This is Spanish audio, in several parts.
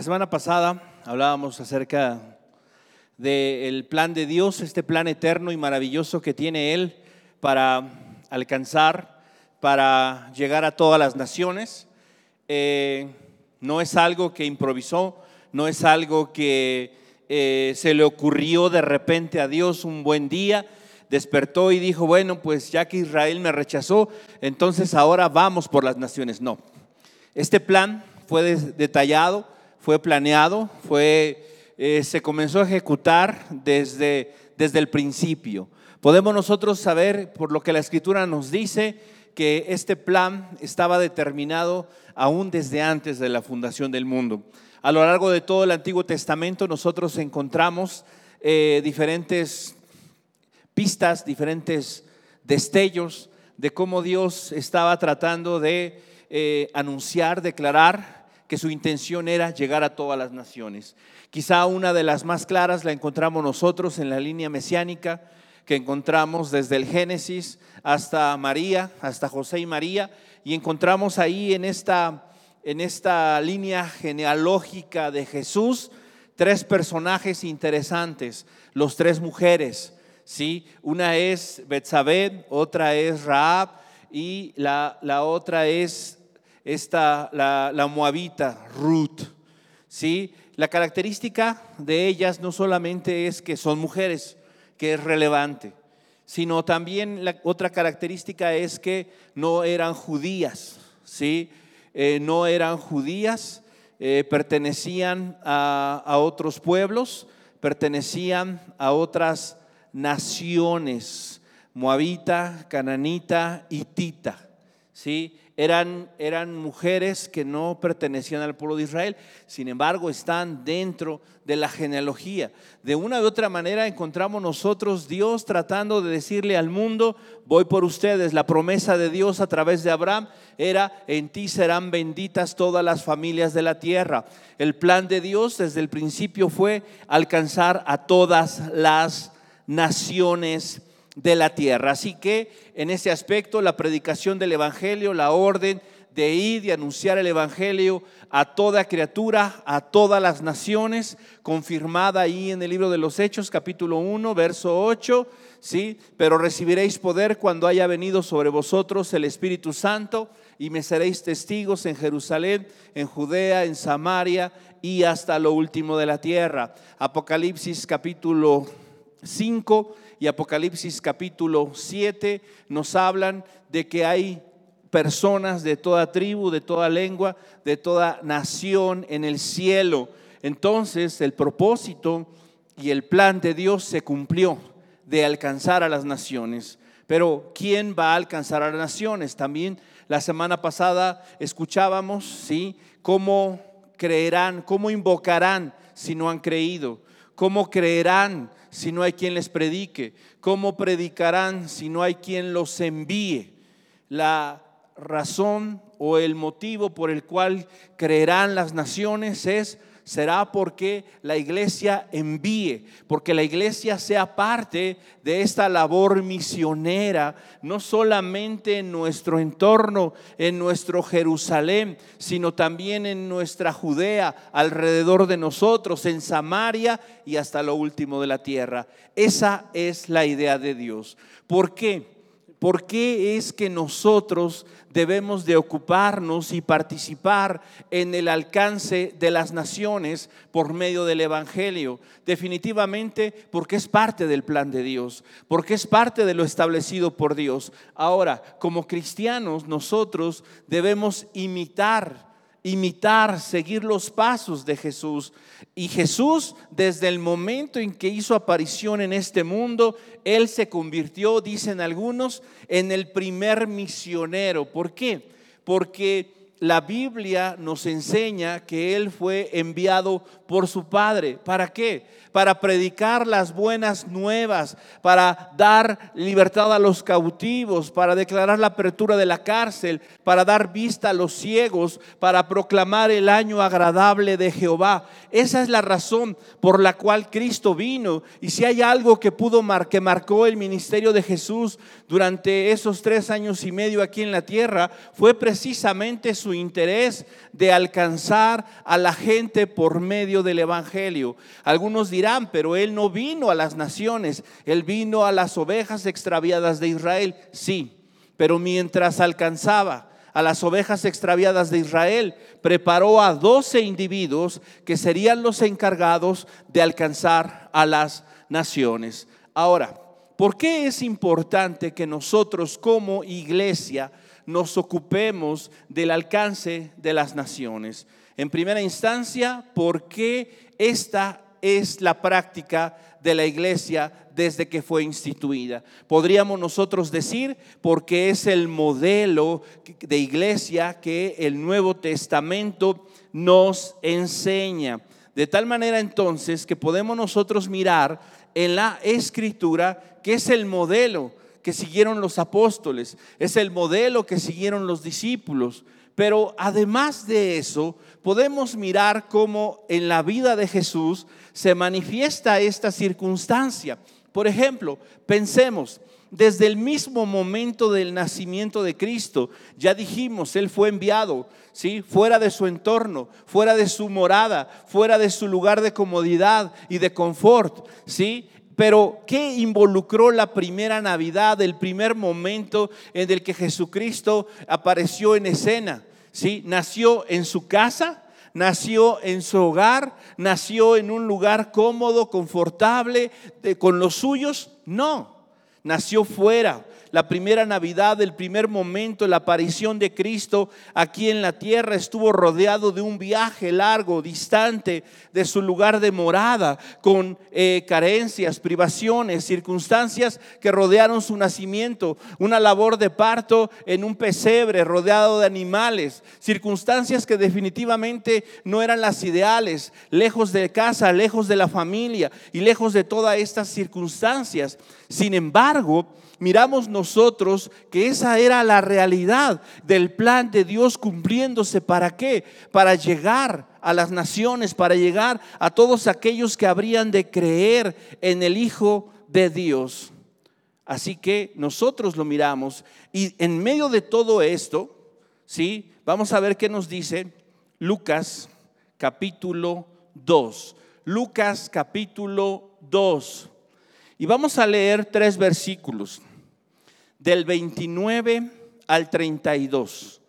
La semana pasada hablábamos acerca del plan de Dios, este plan eterno y maravilloso que tiene Él para alcanzar, para llegar a todas las naciones. Eh, no es algo que improvisó, no es algo que eh, se le ocurrió de repente a Dios un buen día, despertó y dijo, bueno, pues ya que Israel me rechazó, entonces ahora vamos por las naciones. No, este plan fue detallado fue planeado, fue, eh, se comenzó a ejecutar desde, desde el principio. Podemos nosotros saber, por lo que la escritura nos dice, que este plan estaba determinado aún desde antes de la fundación del mundo. A lo largo de todo el Antiguo Testamento nosotros encontramos eh, diferentes pistas, diferentes destellos de cómo Dios estaba tratando de eh, anunciar, declarar que su intención era llegar a todas las naciones. Quizá una de las más claras la encontramos nosotros en la línea mesiánica que encontramos desde el Génesis hasta María, hasta José y María, y encontramos ahí en esta, en esta línea genealógica de Jesús tres personajes interesantes, los tres mujeres, ¿sí? Una es Betsabé, otra es Raab y la, la otra es esta, la, la moabita, Ruth. ¿sí? La característica de ellas no solamente es que son mujeres, que es relevante, sino también la otra característica es que no eran judías, ¿sí? Eh, no eran judías, eh, pertenecían a, a, otros pueblos, pertenecían a otras naciones, moabita, cananita, hitita, ¿sí? Eran, eran mujeres que no pertenecían al pueblo de Israel, sin embargo están dentro de la genealogía. De una u otra manera encontramos nosotros Dios tratando de decirle al mundo, voy por ustedes. La promesa de Dios a través de Abraham era, en ti serán benditas todas las familias de la tierra. El plan de Dios desde el principio fue alcanzar a todas las naciones de la tierra. Así que en ese aspecto la predicación del Evangelio, la orden de ir y anunciar el Evangelio a toda criatura, a todas las naciones, confirmada ahí en el libro de los Hechos, capítulo 1, verso 8, ¿sí? Pero recibiréis poder cuando haya venido sobre vosotros el Espíritu Santo y me seréis testigos en Jerusalén, en Judea, en Samaria y hasta lo último de la tierra. Apocalipsis capítulo 5 y Apocalipsis capítulo 7 nos hablan de que hay personas de toda tribu, de toda lengua, de toda nación en el cielo. Entonces el propósito y el plan de Dios se cumplió de alcanzar a las naciones. Pero ¿quién va a alcanzar a las naciones? También la semana pasada escuchábamos, ¿sí? ¿Cómo creerán, cómo invocarán si no han creído? ¿Cómo creerán si no hay quien les predique? ¿Cómo predicarán si no hay quien los envíe? La razón o el motivo por el cual creerán las naciones es será porque la iglesia envíe, porque la iglesia sea parte de esta labor misionera, no solamente en nuestro entorno, en nuestro Jerusalén, sino también en nuestra Judea, alrededor de nosotros, en Samaria y hasta lo último de la tierra. Esa es la idea de Dios. ¿Por qué? ¿Por qué es que nosotros debemos de ocuparnos y participar en el alcance de las naciones por medio del Evangelio? Definitivamente porque es parte del plan de Dios, porque es parte de lo establecido por Dios. Ahora, como cristianos, nosotros debemos imitar imitar, seguir los pasos de Jesús. Y Jesús, desde el momento en que hizo aparición en este mundo, Él se convirtió, dicen algunos, en el primer misionero. ¿Por qué? Porque la Biblia nos enseña que Él fue enviado por su Padre. ¿Para qué? Para predicar las buenas nuevas, para dar libertad a los cautivos, para declarar la apertura de la cárcel, para dar vista a los ciegos, para proclamar el año agradable de Jehová. Esa es la razón por la cual Cristo vino. Y si hay algo que pudo mar que marcó el ministerio de Jesús durante esos tres años y medio aquí en la tierra, fue precisamente su su interés de alcanzar a la gente por medio del Evangelio. Algunos dirán, pero Él no vino a las naciones, Él vino a las ovejas extraviadas de Israel. Sí, pero mientras alcanzaba a las ovejas extraviadas de Israel, preparó a doce individuos que serían los encargados de alcanzar a las naciones. Ahora, ¿por qué es importante que nosotros como iglesia nos ocupemos del alcance de las naciones? En primera instancia, porque esta es la práctica de la iglesia desde que fue instituida. Podríamos nosotros decir porque es el modelo de iglesia que el Nuevo Testamento nos enseña. De tal manera entonces que podemos nosotros mirar en la escritura que es el modelo que siguieron los apóstoles, es el modelo que siguieron los discípulos. Pero además de eso, podemos mirar cómo en la vida de Jesús se manifiesta esta circunstancia. Por ejemplo, pensemos, desde el mismo momento del nacimiento de Cristo, ya dijimos, Él fue enviado, ¿sí? Fuera de su entorno, fuera de su morada, fuera de su lugar de comodidad y de confort, ¿sí? Pero ¿qué involucró la primera Navidad, el primer momento en el que Jesucristo apareció en escena? ¿Sí? Nació en su casa, nació en su hogar, nació en un lugar cómodo, confortable, con los suyos. No, nació fuera, la primera Navidad, el primer momento, la aparición de Cristo aquí en la tierra, estuvo rodeado de un viaje largo, distante de su lugar de morada, con eh, carencias, privaciones, circunstancias que rodearon su nacimiento, una labor de parto en un pesebre rodeado de animales, circunstancias que definitivamente no eran las ideales, lejos de casa, lejos de la familia y lejos de todas estas circunstancias. Sin embargo, miramos nosotros que esa era la realidad del plan de Dios cumpliéndose. ¿Para qué? Para llegar a las naciones, para llegar a todos aquellos que habrían de creer en el Hijo de Dios. Así que nosotros lo miramos y en medio de todo esto, ¿sí? Vamos a ver qué nos dice Lucas capítulo 2. Lucas capítulo 2. Y vamos a leer tres versículos del 29 al 32.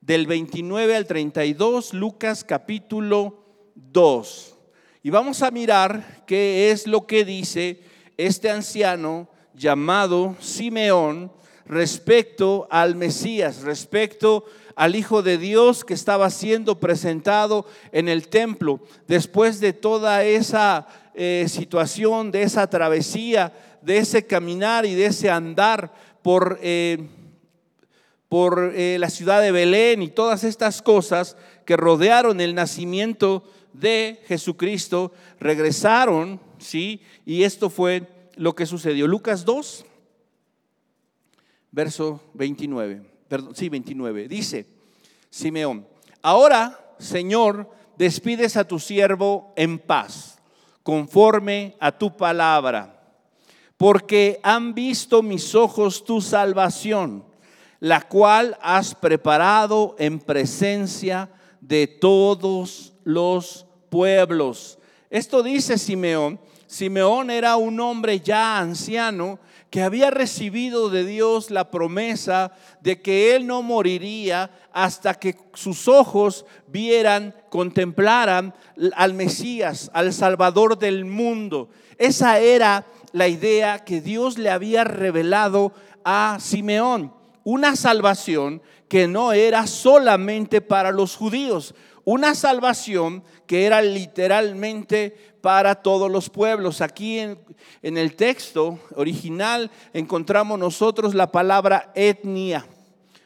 Del 29 al 32, Lucas capítulo 2. Y vamos a mirar qué es lo que dice este anciano llamado Simeón respecto al Mesías, respecto al Hijo de Dios que estaba siendo presentado en el templo después de toda esa eh, situación, de esa travesía, de ese caminar y de ese andar por, eh, por eh, la ciudad de Belén y todas estas cosas que rodearon el nacimiento de Jesucristo, regresaron, ¿sí? Y esto fue lo que sucedió. Lucas 2, verso 29, perdón, sí, 29, dice Simeón, ahora, Señor, despides a tu siervo en paz, conforme a tu palabra porque han visto mis ojos tu salvación, la cual has preparado en presencia de todos los pueblos. Esto dice Simeón. Simeón era un hombre ya anciano que había recibido de Dios la promesa de que él no moriría hasta que sus ojos vieran, contemplaran al Mesías, al Salvador del mundo. Esa era la idea que Dios le había revelado a Simeón. Una salvación que no era solamente para los judíos, una salvación que era literalmente para todos los pueblos. Aquí en, el texto original encontramos nosotros la palabra etnia,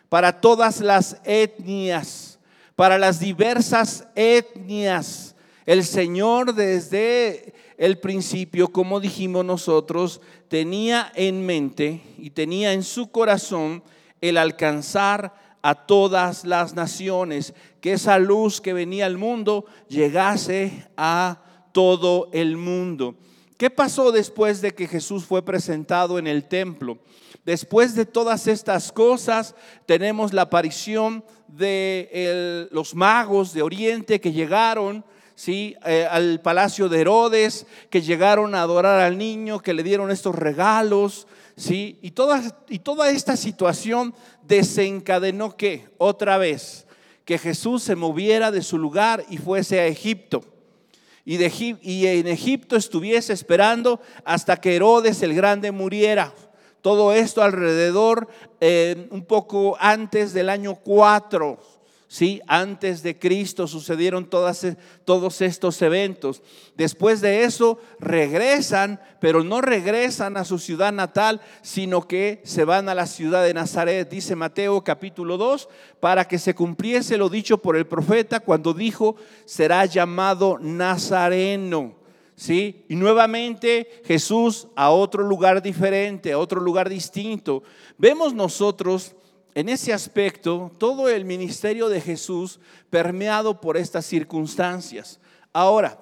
para todas las etnias, para las diversas etnias. El Señor desde el principio, como dijimos nosotros, tenía en mente y tenía en su corazón el alcanzar a todas las naciones, que esa luz que venía al mundo llegase a todo el mundo. ¿Qué pasó después de que Jesús fue presentado en el templo? Después de todas estas cosas, tenemos la aparición de los magos de Oriente que llegaron ¿sí? Eh, al palacio de Herodes, que llegaron a adorar al niño, que le dieron estos regalos. ¿sí? Y, toda, y toda esta situación desencadenó que, otra vez, que Jesús se moviera de su lugar y fuese a Egipto. Y, de, en Egipto estuviese esperando hasta que Herodes el Grande muriera. Todo esto alrededor, eh, un poco antes del año 4, ¿sí? Antes de Cristo sucedieron e, todos estos eventos. Después de eso regresan, pero no regresan a su ciudad natal, sino que se van a la ciudad de Nazaret, dice Mateo capítulo 2, para que se cumpliese lo dicho por el profeta cuando dijo, será llamado Nazareno. ¿sí? Y nuevamente Jesús a otro lugar diferente, a otro lugar distinto. Vemos nosotros en ese aspecto todo el ministerio de Jesús permeado por estas circunstancias. Ahora,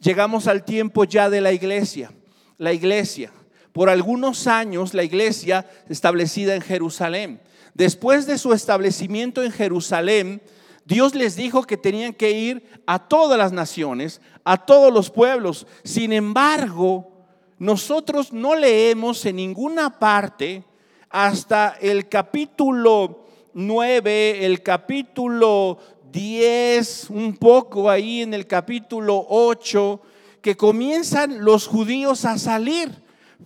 llegamos al tiempo ya de la iglesia. La iglesia, por algunos años la iglesia establecida en Jerusalén. Después de su establecimiento en Jerusalén, Dios les dijo que tenían que ir a todas las naciones, a todos los pueblos. Sin embargo, nosotros no leemos en ninguna parte hasta el capítulo 9, el capítulo 10, un poco ahí en el capítulo 8, que comienzan los judíos a salir.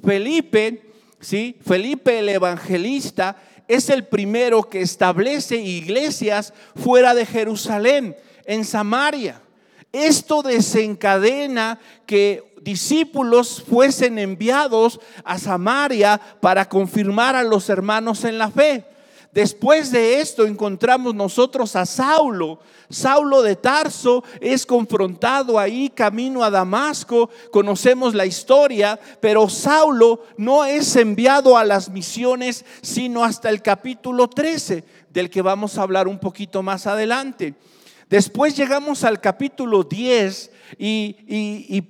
Felipe, ¿sí? Felipe el evangelista es el primero que establece iglesias fuera de Jerusalén, en Samaria. Esto desencadena que discípulos fuesen enviados a Samaria para confirmar a los hermanos en la fe. Después de esto encontramos nosotros a Saulo. Saulo de Tarso es confrontado ahí camino a Damasco. Conocemos la historia, pero Saulo no es enviado a las misiones sino hasta el capítulo 13, del que vamos a hablar un poquito más adelante. Después llegamos al capítulo 10 y,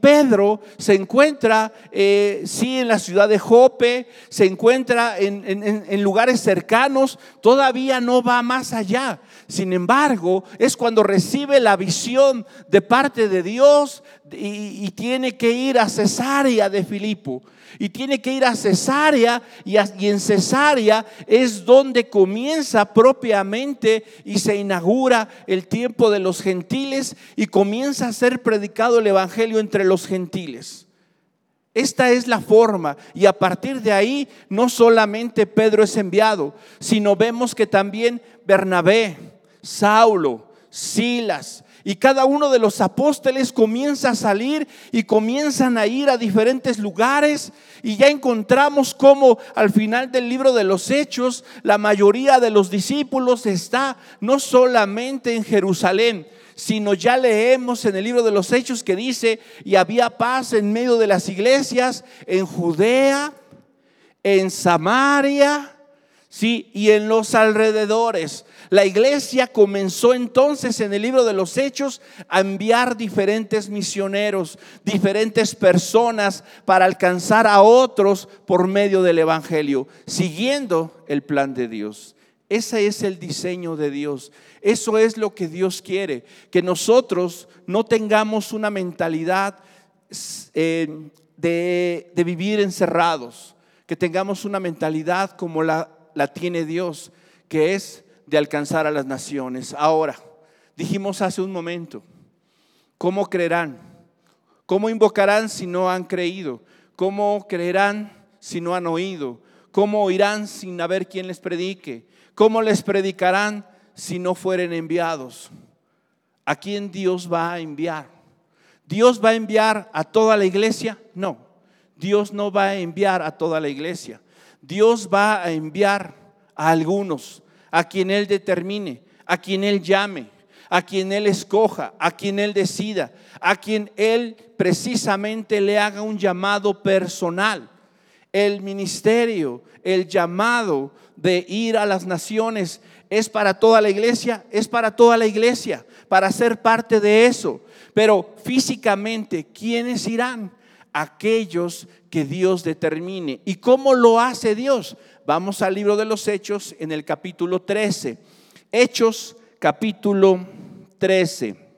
Pedro se encuentra, eh, sí, en la ciudad de Jope, se encuentra en, lugares cercanos, todavía no va más allá. Sin embargo, es cuando recibe la visión de parte de Dios y, y tiene que ir a Cesarea de Filipo y tiene que ir a Cesarea y, en Cesarea es donde comienza propiamente y se inaugura el tiempo de los gentiles y comienza a ser predicado el Evangelio entre los gentiles. Esta es la forma y a partir de ahí no solamente Pedro es enviado, sino vemos que también Bernabé, Saulo, Silas, y cada uno de los apóstoles comienza a salir y comienzan a ir a diferentes lugares. Y ya encontramos cómo al final del libro de los Hechos la mayoría de los discípulos está no solamente en Jerusalén, sino ya leemos en el libro de los Hechos que dice, y había paz en medio de las iglesias en Judea, en Samaria, sí, y en los alrededores. La iglesia comenzó entonces en el libro de los Hechos a enviar diferentes misioneros, diferentes personas para alcanzar a otros por medio del Evangelio, siguiendo el plan de Dios. Ese es el diseño de Dios. Eso es lo que Dios quiere, que nosotros no tengamos una mentalidad eh, de, vivir encerrados, que tengamos una mentalidad como la, la tiene Dios, que es de alcanzar a las naciones. Ahora, dijimos hace un momento, ¿cómo creerán? ¿Cómo invocarán si no han creído? ¿Cómo creerán si no han oído? ¿Cómo oirán sin haber quien les predique? ¿Cómo les predicarán si no fueren enviados? ¿A quién Dios va a enviar? ¿Dios va a enviar a toda la iglesia? No, Dios no va a enviar a toda la iglesia. Dios va a enviar a algunos a quien Él determine, a quien Él llame, a quien Él escoja, a quien Él decida, a quien Él precisamente le haga un llamado personal. El ministerio, el llamado de ir a las naciones es para toda la iglesia, es para toda la iglesia, para ser parte de eso. Pero físicamente, ¿quiénes irán? Aquellos que Dios determine. ¿Y cómo lo hace Dios? Vamos al libro de los Hechos en el capítulo 13. Hechos capítulo 13.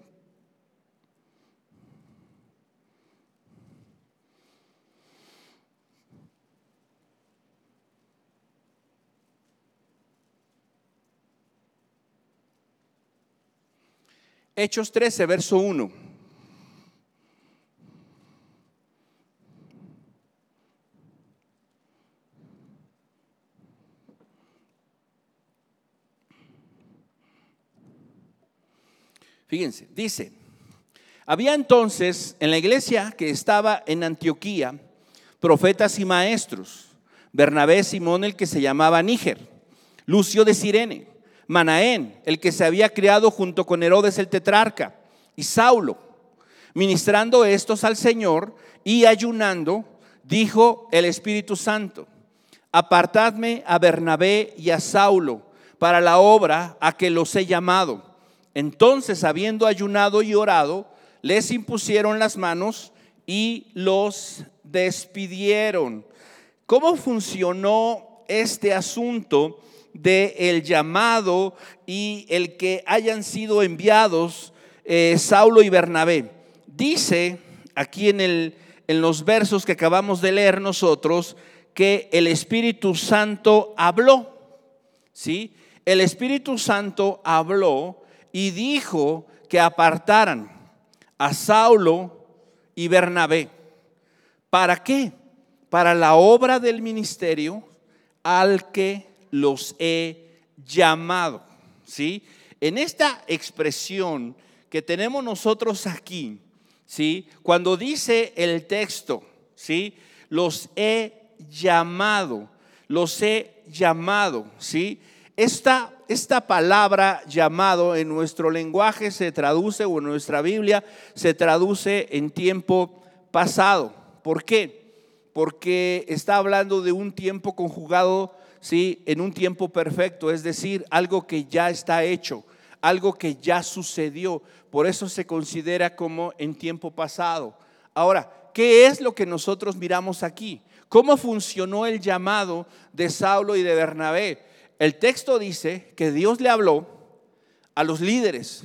Hechos 13, verso 1. Fíjense, dice, había entonces en la iglesia que estaba en Antioquía profetas y maestros, Bernabé Simón el que se llamaba Níger, Lucio de Sirene, Manaén, el que se había criado junto con Herodes el tetrarca, y Saulo. Ministrando estos al Señor y ayunando, dijo el Espíritu Santo, apartadme a Bernabé y a Saulo para la obra a que los he llamado. Entonces, habiendo ayunado y orado, les impusieron las manos y los despidieron. ¿Cómo funcionó este asunto? de el llamado y el que hayan sido enviados eh, Saulo y Bernabé. Dice aquí en, el, en los versos que acabamos de leer nosotros que el Espíritu Santo habló. ¿Sí? El Espíritu Santo habló y dijo que apartaran a Saulo y Bernabé. ¿Para qué? Para la obra del ministerio al que los he llamado. ¿Sí? En esta expresión que tenemos nosotros aquí, ¿sí? Cuando dice el texto, ¿sí? Los he llamado, los he llamado, ¿sí? Esta, esta palabra llamado en nuestro lenguaje se traduce, o en nuestra Biblia se traduce en tiempo pasado. ¿Por qué? Porque está hablando de un tiempo conjugado ¿sí? en un tiempo perfecto, es decir, algo que ya está hecho, algo que ya sucedió. Por eso se considera como en tiempo pasado. Ahora, ¿qué es lo que nosotros miramos aquí? ¿Cómo funcionó el llamado de Saulo y de Bernabé? El texto dice que Dios le habló a los líderes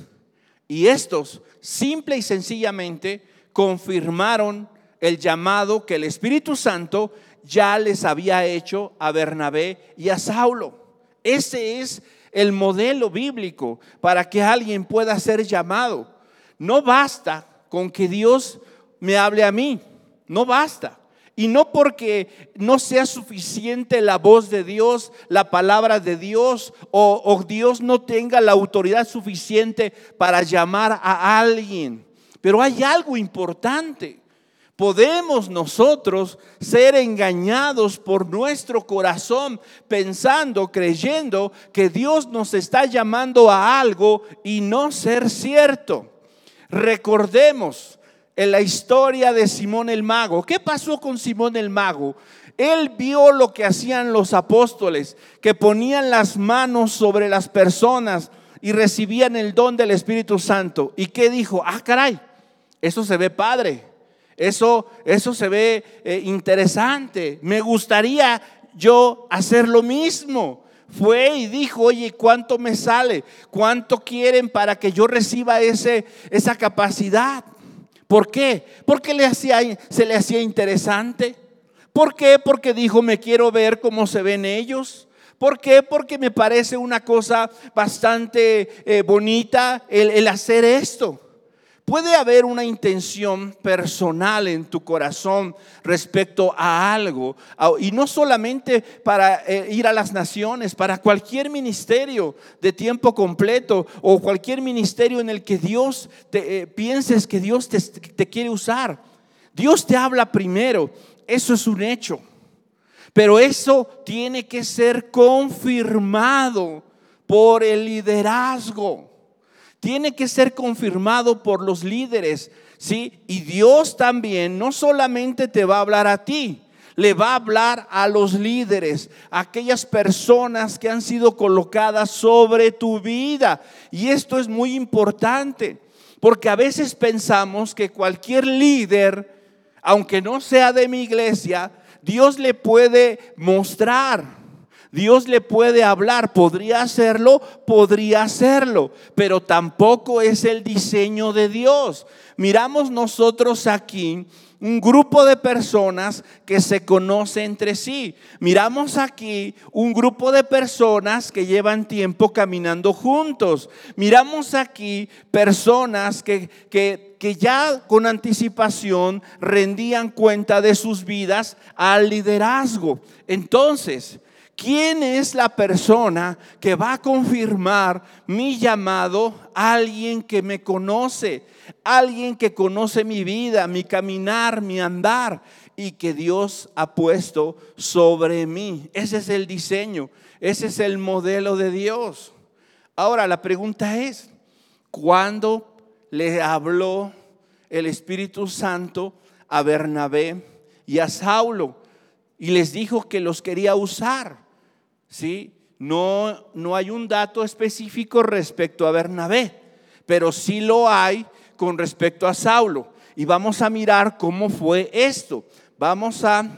y estos simple y sencillamente confirmaron el llamado que el Espíritu Santo ya les había hecho a Bernabé y a Saulo. Ese es el modelo bíblico para que alguien pueda ser llamado. No basta con que Dios me hable a mí, no basta. Y no porque no sea suficiente la voz de Dios, la palabra de Dios, o, Dios no tenga la autoridad suficiente para llamar a alguien. Pero hay algo importante podemos nosotros ser engañados por nuestro corazón pensando, creyendo que Dios nos está llamando a algo y no ser cierto. Recordemos en la historia de Simón el Mago. ¿Qué pasó con Simón el Mago? Él vio lo que hacían los apóstoles, que ponían las manos sobre las personas y recibían el don del Espíritu Santo. ¿Y qué dijo? Ah, caray, eso se ve padre. Eso, eso se ve eh, interesante. Me gustaría yo hacer lo mismo. Fue y dijo, oye, ¿cuánto me sale? ¿Cuánto quieren para que yo reciba ese, esa capacidad? ¿Por qué? Porque le hacía, se le hacía interesante. ¿Por qué? Porque dijo, me quiero ver cómo se ven ellos. ¿Por qué? Porque me parece una cosa bastante eh, bonita el, el hacer esto. Puede haber una intención personal en tu corazón respecto a algo, y no solamente para eh, ir a las naciones, para cualquier ministerio de tiempo completo o cualquier ministerio en el que Dios te, eh, pienses que Dios te, te quiere usar. Dios te habla primero, eso es un hecho, pero eso tiene que ser confirmado por el liderazgo tiene que ser confirmado por los líderes, ¿sí? Y Dios también no solamente te va a hablar a ti, le va a hablar a los líderes, a aquellas personas que han sido colocadas sobre tu vida. Y esto es muy importante, porque a veces pensamos que cualquier líder aunque no sea de mi iglesia, Dios le puede mostrar. Dios le puede hablar, podría hacerlo, podría hacerlo, pero tampoco es el diseño de Dios. Miramos nosotros aquí un grupo de personas que se conoce entre sí. Miramos aquí un grupo de personas que llevan tiempo caminando juntos. Miramos aquí personas que, que, que ya con anticipación rendían cuenta de sus vidas al liderazgo. Entonces, ¿Quién es la persona que va a confirmar mi llamado? Alguien que me conoce, alguien que conoce mi vida, mi caminar, mi andar y que Dios ha puesto sobre mí. Ese es el diseño, ese es el modelo de Dios. Ahora la pregunta es, ¿cuándo le habló el Espíritu Santo a Bernabé y a Saulo? Y les dijo que los quería usar. ¿Sí? No, no hay un dato específico respecto a Bernabé, pero sí lo hay con respecto a Saulo. Y vamos a mirar cómo fue esto. Vamos a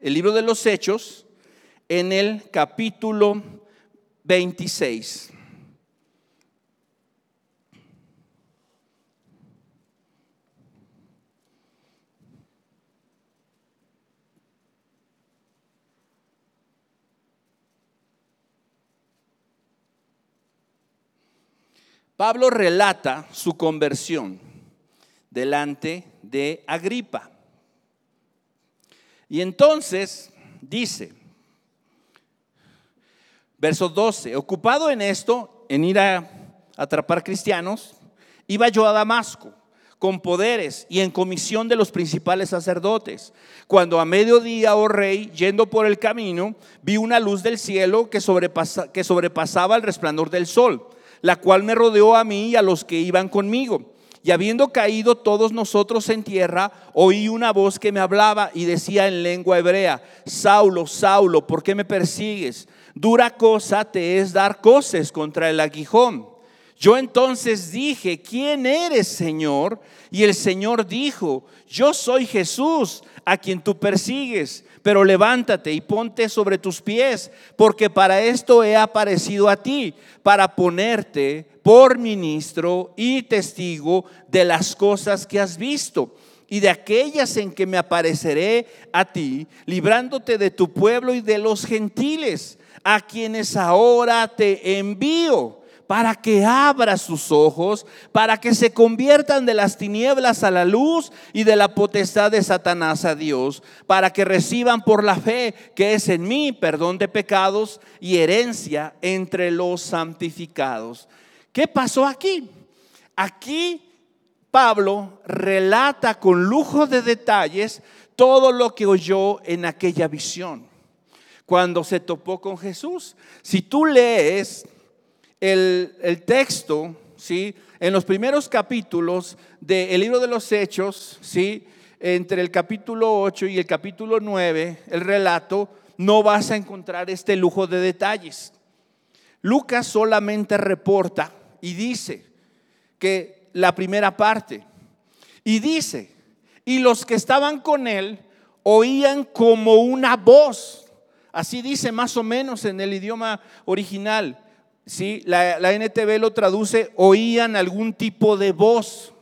el libro de los Hechos en el capítulo 26. Pablo relata su conversión delante de Agripa. Y entonces dice, verso 12, ocupado en esto, en ir a atrapar cristianos, iba yo a Damasco con poderes y en comisión de los principales sacerdotes. Cuando a mediodía, oh rey, yendo por el camino, vi una luz del cielo que, que sobrepasaba el resplandor del sol la cual me rodeó a mí y a los que iban conmigo. Y habiendo caído todos nosotros en tierra, oí una voz que me hablaba y decía en lengua hebrea, Saulo, Saulo, ¿por qué me persigues? Dura cosa te es dar coces contra el aguijón. Yo entonces dije, ¿quién eres, Señor? Y el Señor dijo, yo soy Jesús, a quien tú persigues pero levántate y ponte sobre tus pies, porque para esto he aparecido a ti, para ponerte por ministro y testigo de las cosas que has visto y de aquellas en que me apareceré a ti, librándote de tu pueblo y de los gentiles, a quienes ahora te envío para que abra sus ojos, para que se conviertan de las tinieblas a la luz y de la potestad de Satanás a Dios, para que reciban por la fe que es en mí perdón de pecados y herencia entre los santificados. ¿Qué pasó aquí? Aquí Pablo relata con lujo de detalles todo lo que oyó en aquella visión cuando se topó con Jesús. Si tú lees el, texto, ¿sí? En los primeros capítulos del libro de los Hechos, ¿sí? Entre el capítulo 8 y el capítulo 9, el relato, no vas a encontrar este lujo de detalles. Lucas solamente reporta y dice que la primera parte, y dice, y los que estaban con él oían como una voz, así dice más o menos en el idioma original, ¿sí? La, la NTV lo traduce, oían algún tipo de voz.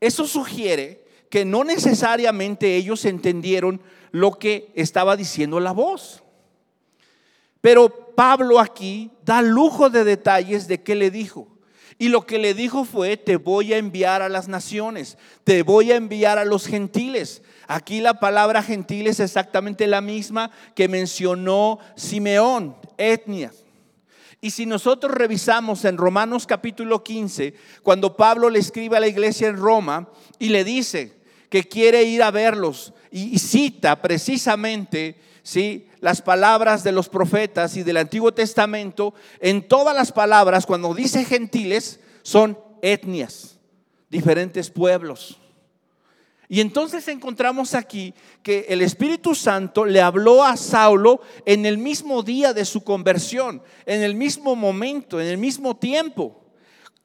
Eso sugiere que no necesariamente ellos entendieron lo que estaba diciendo la voz. Pero Pablo aquí da lujo de detalles de qué le dijo. Y lo que le dijo fue, te voy a enviar a las naciones, te voy a enviar a los gentiles. Aquí la palabra gentil es exactamente la misma que mencionó Simeón, etnia. Y si nosotros revisamos en Romanos capítulo 15, cuando Pablo le escribe a la iglesia en Roma y le dice que quiere ir a verlos y, cita precisamente ¿sí? las palabras de los profetas y del Antiguo Testamento, en todas las palabras, cuando dice gentiles, son etnias, diferentes pueblos. Y entonces encontramos aquí que el Espíritu Santo le habló a Saulo en el mismo día de su conversión, en el mismo momento, en el mismo tiempo.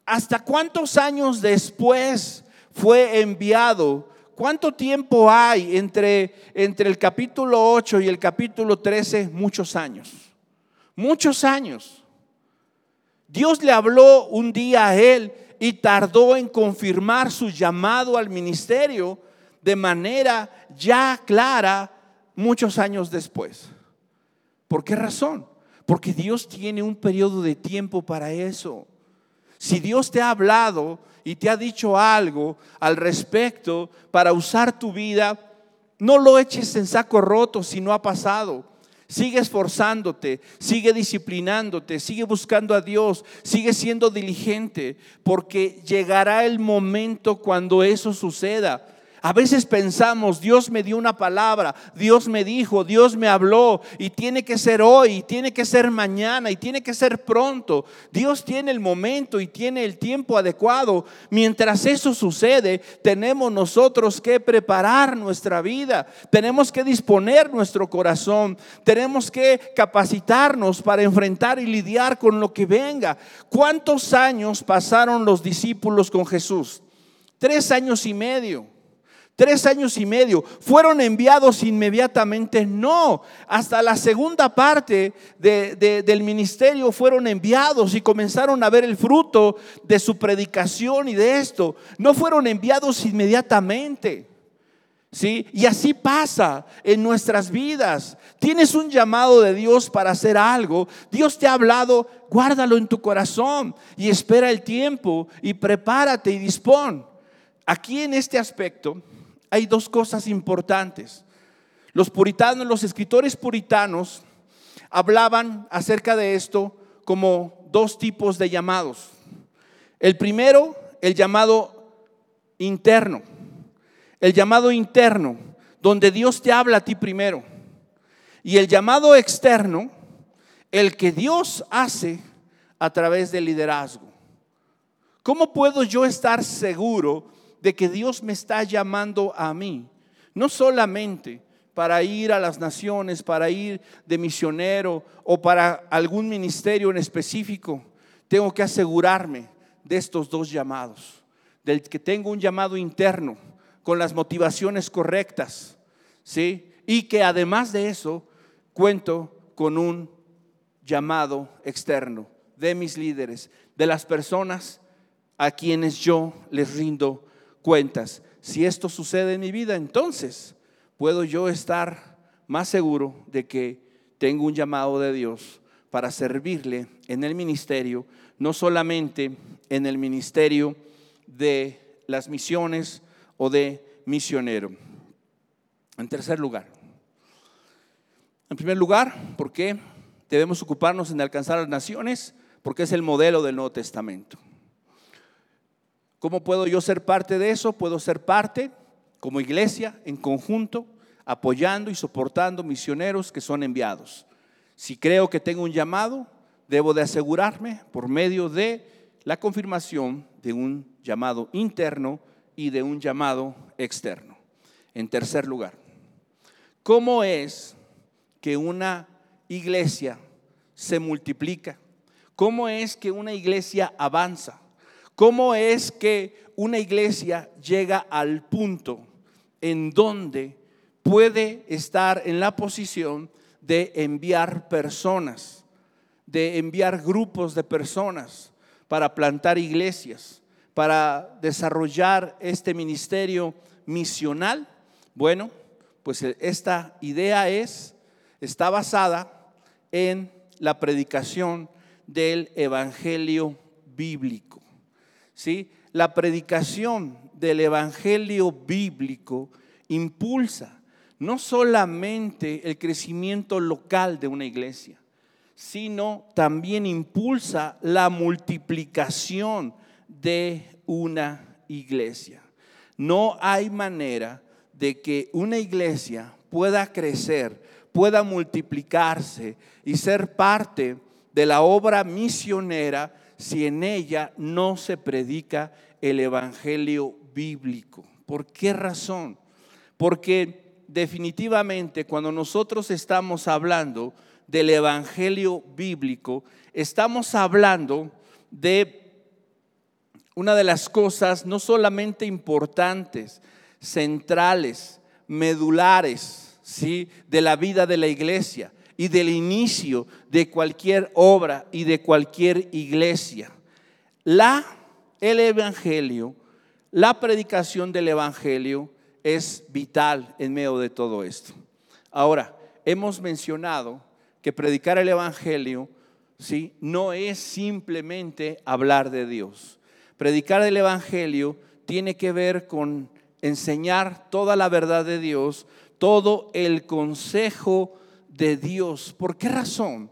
¿Hasta cuántos años después fue enviado ¿Cuánto tiempo hay entre, entre el capítulo 8 y el capítulo 13? Muchos años. Muchos años. Dios le habló un día a él y tardó en confirmar su llamado al ministerio de manera ya clara muchos años después. ¿Por qué razón? Porque Dios tiene un periodo de tiempo para eso. Si Dios te ha hablado y te ha dicho algo al respecto para usar tu vida, no lo eches en saco roto si no ha pasado. Sigue esforzándote, sigue disciplinándote, sigue buscando a Dios, sigue siendo diligente, porque llegará el momento cuando eso suceda. A veces pensamos, Dios me dio una palabra, Dios me dijo, Dios me habló y tiene que ser hoy, tiene que ser mañana y tiene que ser pronto. Dios tiene el momento y tiene el tiempo adecuado. Mientras eso sucede, tenemos nosotros que preparar nuestra vida, tenemos que disponer nuestro corazón, tenemos que capacitarnos para enfrentar y lidiar con lo que venga. ¿Cuántos años pasaron los discípulos con Jesús? Tres años y medio. Tres años y medio. ¿Fueron enviados inmediatamente? No. Hasta la segunda parte del ministerio fueron enviados y comenzaron a ver el fruto de su predicación y de esto. No fueron enviados inmediatamente. ¿Sí? Y así pasa en nuestras vidas. Tienes un llamado de Dios para hacer algo. Dios te ha hablado, guárdalo en tu corazón y espera el tiempo y prepárate y dispón. Aquí en este aspecto hay dos cosas importantes. Los puritanos, los escritores puritanos hablaban acerca de esto como dos tipos de llamados. El primero, el llamado interno. El llamado interno, donde Dios te habla a ti primero. Y el llamado externo, el que Dios hace a través del liderazgo. ¿Cómo puedo yo estar seguro de que Dios me está llamando a mí, no solamente para ir a las naciones, para ir de misionero o para algún ministerio en específico, tengo que asegurarme de estos dos llamados, del que tengo un llamado interno con las motivaciones correctas, ¿sí? Y que además de eso cuento con un llamado externo de mis líderes, de las personas a quienes yo les rindo cuentas. Si esto sucede en mi vida, entonces puedo yo estar más seguro de que tengo un llamado de Dios para servirle en el ministerio, no solamente en el ministerio de las misiones o de misionero. En tercer lugar, en primer lugar, ¿por qué debemos ocuparnos en alcanzar las naciones? Porque es el modelo del Nuevo Testamento. ¿Cómo puedo yo ser parte de eso? Puedo ser parte como iglesia en conjunto, apoyando y soportando misioneros que son enviados. Si creo que tengo un llamado, debo de asegurarme por medio de la confirmación de un llamado interno y de un llamado externo. En tercer lugar, ¿cómo es que una iglesia se multiplica? ¿Cómo es que una iglesia avanza? ¿Cómo es que una iglesia llega al punto en donde puede estar en la posición de enviar personas, de enviar grupos de personas para plantar iglesias, para desarrollar este ministerio misional? Bueno, pues esta idea es, está basada en la predicación del Evangelio bíblico. ¿Sí? La predicación del Evangelio bíblico impulsa no solamente el crecimiento local de una iglesia, sino también impulsa la multiplicación de una iglesia. No hay manera de que una iglesia pueda crecer, pueda multiplicarse y ser parte de la obra misionera si en ella no se predica el Evangelio bíblico. ¿Por qué razón? Porque definitivamente cuando nosotros estamos hablando del Evangelio bíblico, estamos hablando de una de las cosas no solamente importantes, centrales, medulares, ¿sí? de la vida de la iglesia y del inicio de cualquier obra y de cualquier iglesia. La, el Evangelio, la predicación del Evangelio es vital en medio de todo esto. Ahora, hemos mencionado que predicar el Evangelio ¿sí? no es simplemente hablar de Dios. Predicar el Evangelio tiene que ver con enseñar toda la verdad de Dios, todo el consejo de Dios. ¿Por qué razón?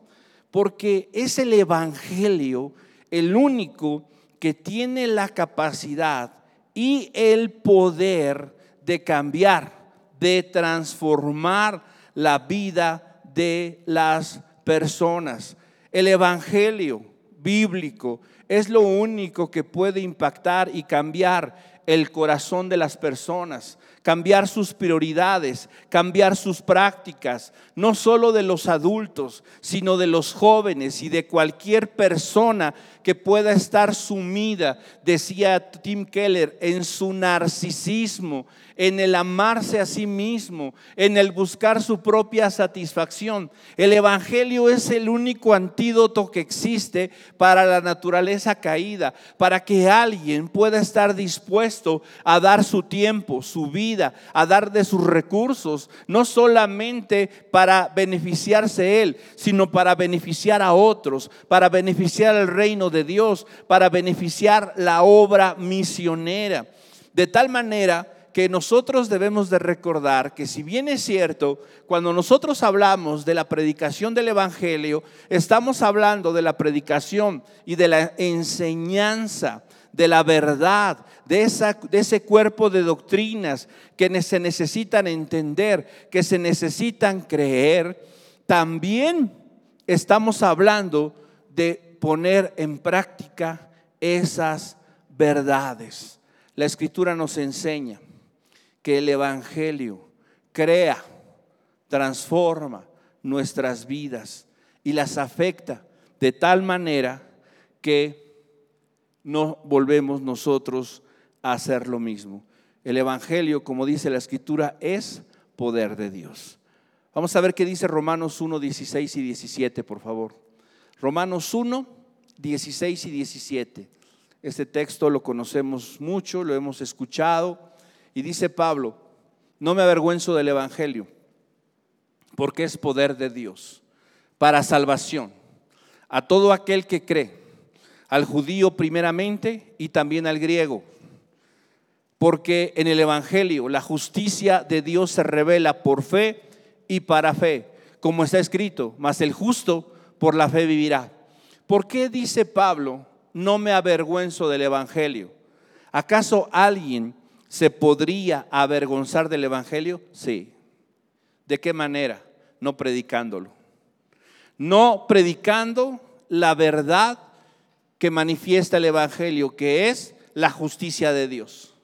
Porque es el Evangelio el único que tiene la capacidad y el poder de cambiar, de transformar la vida de las personas. El Evangelio bíblico es lo único que puede impactar y cambiar el corazón de las personas, cambiar sus prioridades, cambiar sus prácticas, no solo de los adultos, sino de los jóvenes y de cualquier persona que pueda estar sumida, decía Tim Keller, en su narcisismo, en el amarse a sí mismo, en el buscar su propia satisfacción. El Evangelio es el único antídoto que existe para la naturaleza caída, para que alguien pueda estar dispuesto a dar su tiempo, su vida, a dar de sus recursos, no solamente para beneficiarse él, sino para beneficiar a otros, para beneficiar al reino de Dios, para beneficiar la obra misionera. De tal manera que nosotros debemos de recordar que si bien es cierto, cuando nosotros hablamos de la predicación del Evangelio, estamos hablando de la predicación y de la enseñanza, de la verdad, de, esa, de ese cuerpo de doctrinas que se necesitan entender, que se necesitan creer, también estamos hablando de poner en práctica esas verdades. La escritura nos enseña que el Evangelio crea, transforma nuestras vidas y las afecta de tal manera que no volvemos nosotros a hacer lo mismo. El Evangelio, como dice la Escritura, es poder de Dios. Vamos a ver qué dice Romanos 1, 16 y 17, por favor. Romanos 1, 16 y 17. Este texto lo conocemos mucho, lo hemos escuchado y dice Pablo, no me avergüenzo del Evangelio, porque es poder de Dios para salvación a todo aquel que cree, al judío primeramente y también al griego. Porque en el Evangelio la justicia de Dios se revela por fe y para fe, como está escrito, mas el justo por la fe vivirá. ¿Por qué dice Pablo, no me avergüenzo del Evangelio? ¿Acaso alguien ¿Se podría avergonzar del Evangelio? Sí. ¿De qué manera? No predicándolo. No predicando la verdad que manifiesta el Evangelio, que es la justicia de Dios.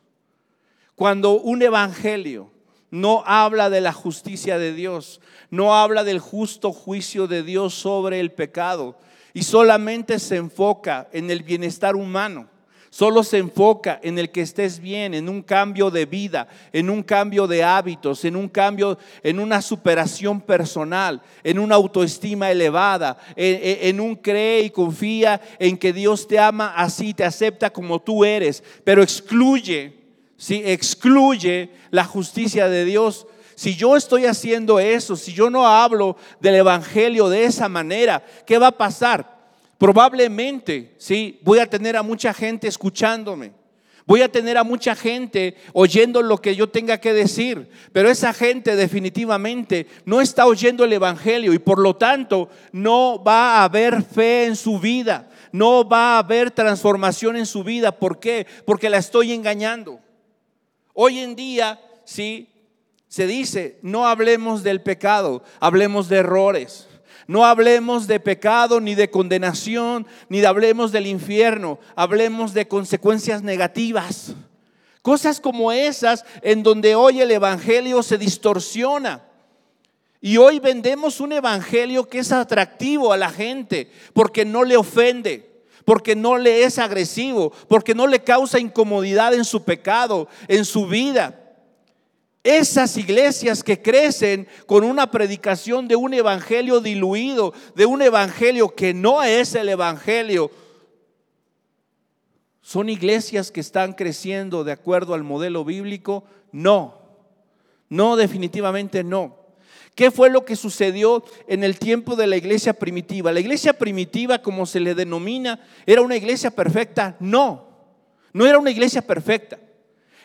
Cuando un Evangelio no habla de la justicia de Dios, no habla del justo juicio de Dios sobre el pecado y solamente se enfoca en el bienestar humano, Solo se enfoca en el que estés bien, en un cambio de vida, en un cambio de hábitos, en un cambio, en una superación personal, en una autoestima elevada, en, un cree y confía en que Dios te ama así, te acepta como tú eres, pero excluye, si excluye la justicia de Dios. Si yo estoy haciendo eso, si yo no hablo del Evangelio de esa manera, ¿qué va a pasar? Probablemente, sí, voy a tener a mucha gente escuchándome. Voy a tener a mucha gente oyendo lo que yo tenga que decir, pero esa gente definitivamente no está oyendo el Evangelio y por lo tanto no va a haber fe en su vida, no va a haber transformación en su vida. ¿Por qué? Porque la estoy engañando. Hoy en día, sí, se dice, no hablemos del pecado, hablemos de errores. No hablemos de pecado ni de condenación, ni de hablemos del infierno, hablemos de consecuencias negativas. Cosas como esas en donde hoy el Evangelio se distorsiona. Y hoy vendemos un Evangelio que es atractivo a la gente porque no le ofende, porque no le es agresivo, porque no le causa incomodidad en su pecado, en su vida. Esas iglesias que crecen con una predicación de un evangelio diluido, de un evangelio que no es el evangelio, ¿son iglesias que están creciendo de acuerdo al modelo bíblico? No, no, definitivamente no. ¿Qué fue lo que sucedió en el tiempo de la iglesia primitiva? La iglesia primitiva, como se le denomina, ¿era una iglesia perfecta? No, no era una iglesia perfecta.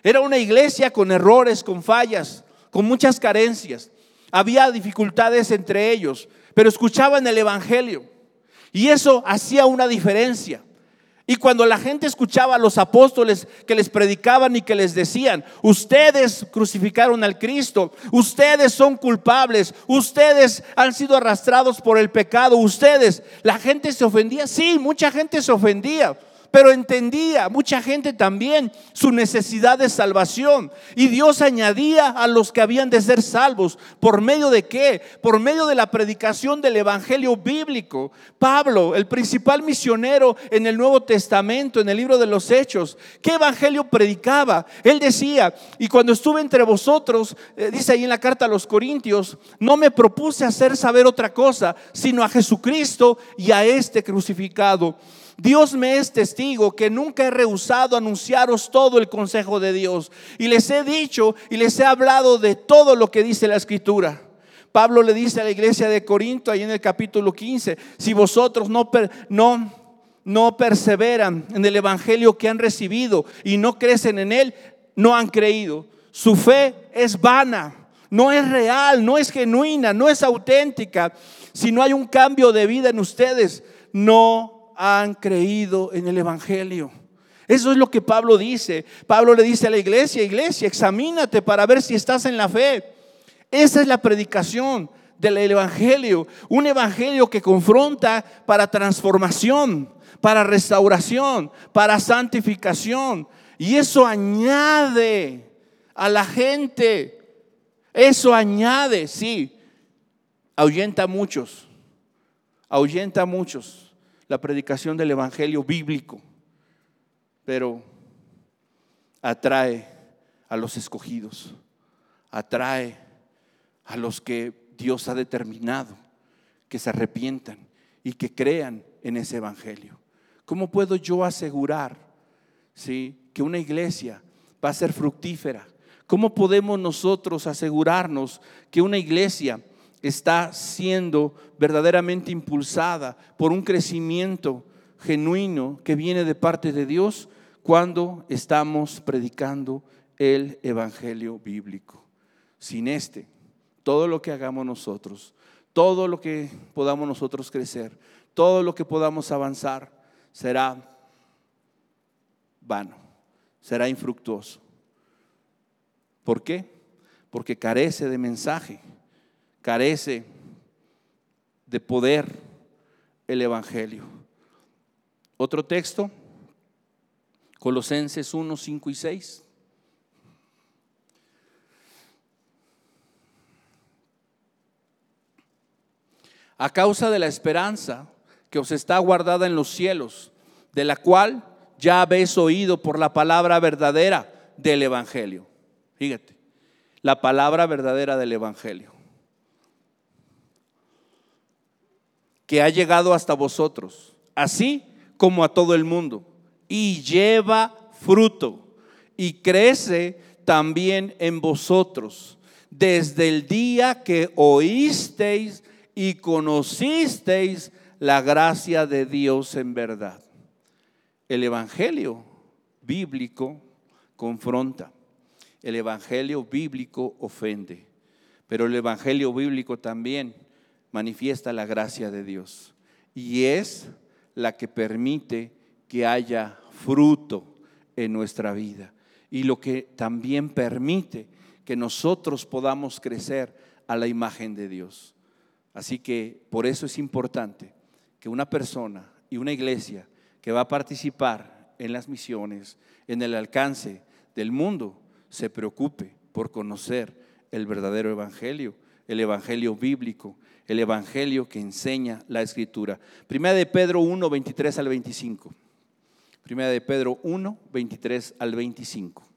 Era una iglesia con errores, con fallas, con muchas carencias. Había dificultades entre ellos, pero escuchaban el Evangelio. Y eso hacía una diferencia. Y cuando la gente escuchaba a los apóstoles que les predicaban y que les decían, ustedes crucificaron al Cristo, ustedes son culpables, ustedes han sido arrastrados por el pecado, ustedes, la gente se ofendía, sí, mucha gente se ofendía pero entendía mucha gente también su necesidad de salvación. Y Dios añadía a los que habían de ser salvos. ¿Por medio de qué? Por medio de la predicación del Evangelio bíblico. Pablo, el principal misionero en el Nuevo Testamento, en el libro de los Hechos, ¿qué Evangelio predicaba? Él decía, y cuando estuve entre vosotros, eh, dice ahí en la carta a los Corintios, no me propuse hacer saber otra cosa, sino a Jesucristo y a este crucificado. Dios me es testigo que nunca he rehusado anunciaros todo el consejo de Dios. Y les he dicho y les he hablado de todo lo que dice la escritura. Pablo le dice a la iglesia de Corinto, ahí en el capítulo 15, si vosotros no, no, no perseveran en el evangelio que han recibido y no crecen en él, no han creído. Su fe es vana, no es real, no es genuina, no es auténtica. Si no hay un cambio de vida en ustedes, no han creído en el Evangelio. Eso es lo que Pablo dice. Pablo le dice a la iglesia, iglesia, examínate para ver si estás en la fe. Esa es la predicación del Evangelio. Un Evangelio que confronta para transformación, para restauración, para santificación. Y eso añade a la gente. Eso añade, sí, ahuyenta a muchos. Ahuyenta a muchos la predicación del Evangelio bíblico, pero atrae a los escogidos, atrae a los que Dios ha determinado que se arrepientan y que crean en ese Evangelio. ¿Cómo puedo yo asegurar ¿sí? que una iglesia va a ser fructífera? ¿Cómo podemos nosotros asegurarnos que una iglesia está siendo verdaderamente impulsada por un crecimiento genuino que viene de parte de Dios cuando estamos predicando el Evangelio bíblico. Sin este, todo lo que hagamos nosotros, todo lo que podamos nosotros crecer, todo lo que podamos avanzar, será vano, será infructuoso. ¿Por qué? Porque carece de mensaje carece de poder el Evangelio. Otro texto, Colosenses 1, 5 y 6. A causa de la esperanza que os está guardada en los cielos, de la cual ya habéis oído por la palabra verdadera del Evangelio. Fíjate, la palabra verdadera del Evangelio. Que ha llegado hasta vosotros, así como a todo el mundo, y lleva fruto y crece también en vosotros desde el día que oísteis y conocisteis la gracia de Dios en verdad. El Evangelio bíblico confronta, el Evangelio bíblico ofende, pero el Evangelio bíblico también manifiesta la gracia de Dios y es la que permite que haya fruto en nuestra vida y lo que también permite que nosotros podamos crecer a la imagen de Dios. Así que por eso es importante que una persona y una iglesia que va a participar en las misiones, en el alcance del mundo, se preocupe por conocer el verdadero evangelio, el Evangelio bíblico, el Evangelio que enseña la Escritura. Primera de Pedro 1, 23 al 25. Primera de Pedro 1, 23 al 25.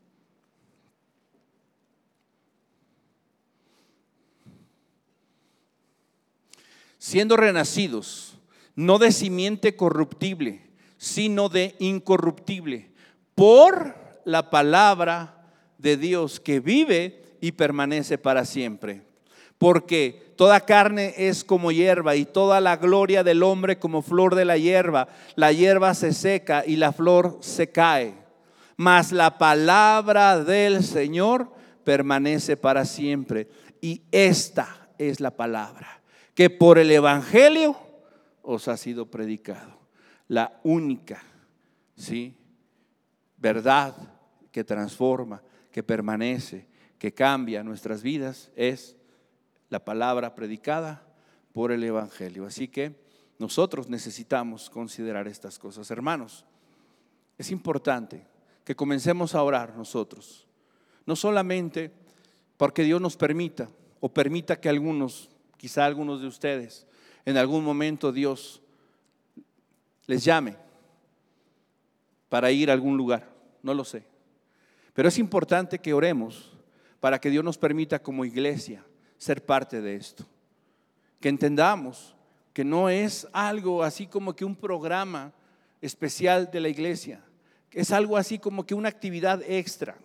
Siendo renacidos, no de simiente corruptible, sino de incorruptible, por la palabra de Dios que vive y permanece para siempre. Porque toda carne es como hierba y toda la gloria del hombre como flor de la hierba. La hierba se seca y la flor se cae. Mas la palabra del Señor permanece para siempre. Y esta es la palabra que por el Evangelio os ha sido predicado. La única, ¿sí? Verdad que transforma, que permanece, que cambia nuestras vidas es la palabra predicada por el Evangelio. Así que nosotros necesitamos considerar estas cosas. Hermanos, es importante que comencemos a orar nosotros. No solamente porque Dios nos permita o permita que algunos, quizá algunos de ustedes, en algún momento Dios les llame para ir a algún lugar, no lo sé. Pero es importante que oremos para que Dios nos permita como iglesia ser parte de esto. Que entendamos que no es algo así como que un programa especial de la iglesia. Es algo así como que una actividad extra,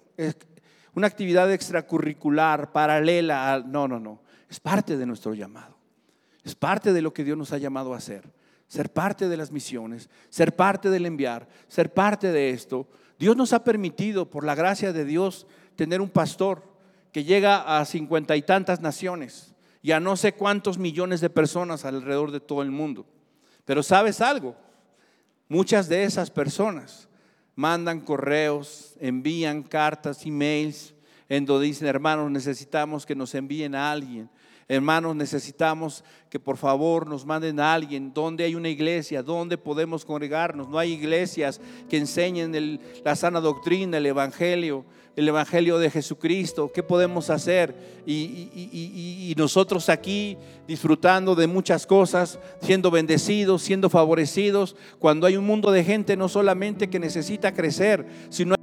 una actividad extracurricular, paralela. no, no, no. Es parte de nuestro llamado. Es parte de lo que Dios nos ha llamado a hacer. Ser parte de las misiones, ser parte del enviar, ser parte de esto. Dios nos ha permitido, por la gracia de Dios, tener un pastor que llega a cincuenta y tantas naciones y a no sé cuántos millones de personas alrededor de todo el mundo. Pero sabes algo, muchas de esas personas mandan correos, envían cartas, emails, en donde dicen, hermanos, necesitamos que nos envíen a alguien. Hermanos, necesitamos que por favor nos manden a alguien. ¿Dónde hay una iglesia? ¿Dónde podemos congregarnos? No hay iglesias que enseñen la sana doctrina, el evangelio el Evangelio de Jesucristo, qué podemos hacer. Y, nosotros aquí disfrutando de muchas cosas, siendo bendecidos, siendo favorecidos, cuando hay un mundo de gente no solamente que necesita crecer, sino